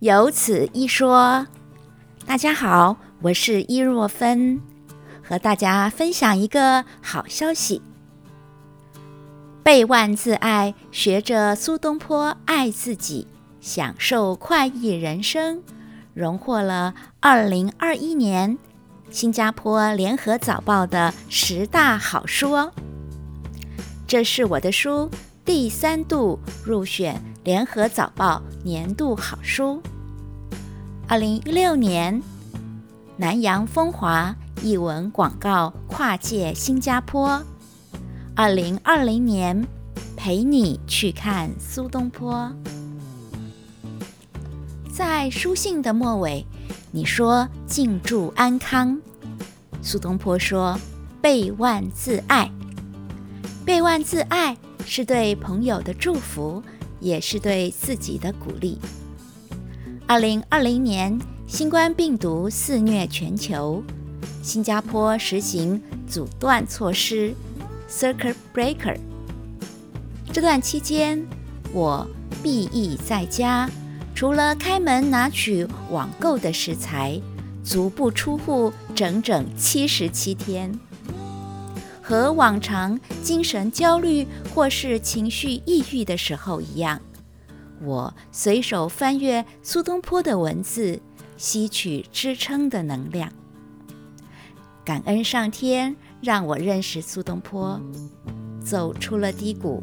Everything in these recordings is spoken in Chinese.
有此一说。大家好，我是伊若芬，和大家分享一个好消息。背万自爱，学着苏东坡爱自己，享受快意人生，荣获了二零二一年新加坡联合早报的十大好书哦。这是我的书第三度入选联合早报年度好书。二零一六年，南洋风华译文广告跨界新加坡。二零二零年，陪你去看苏东坡。在书信的末尾，你说静祝安康。苏东坡说备万自爱，备万自爱是对朋友的祝福，也是对自己的鼓励。二零二零年，新冠病毒肆虐全球，新加坡实行阻断措施 （Circuit Breaker）。这段期间，我闭役在家，除了开门拿取网购的食材，足不出户整整七十七天。和往常精神焦虑或是情绪抑郁的时候一样。我随手翻阅苏东坡的文字，吸取支撑的能量。感恩上天让我认识苏东坡，走出了低谷。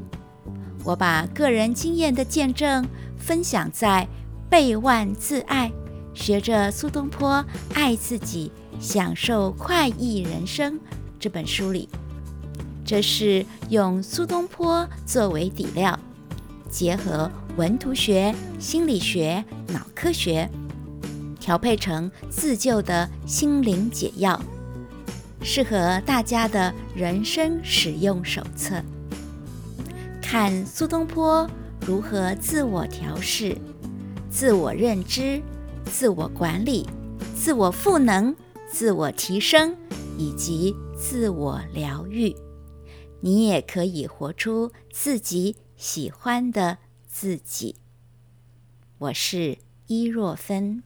我把个人经验的见证分享在《背万自爱》，学着苏东坡爱自己，享受快意人生这本书里。这是用苏东坡作为底料。结合文图学、心理学、脑科学，调配成自救的心灵解药，适合大家的人生使用手册。看苏东坡如何自我调试、自我认知、自我管理、自我赋能、自我提升以及自我疗愈，你也可以活出自己。喜欢的自己，我是伊若芬。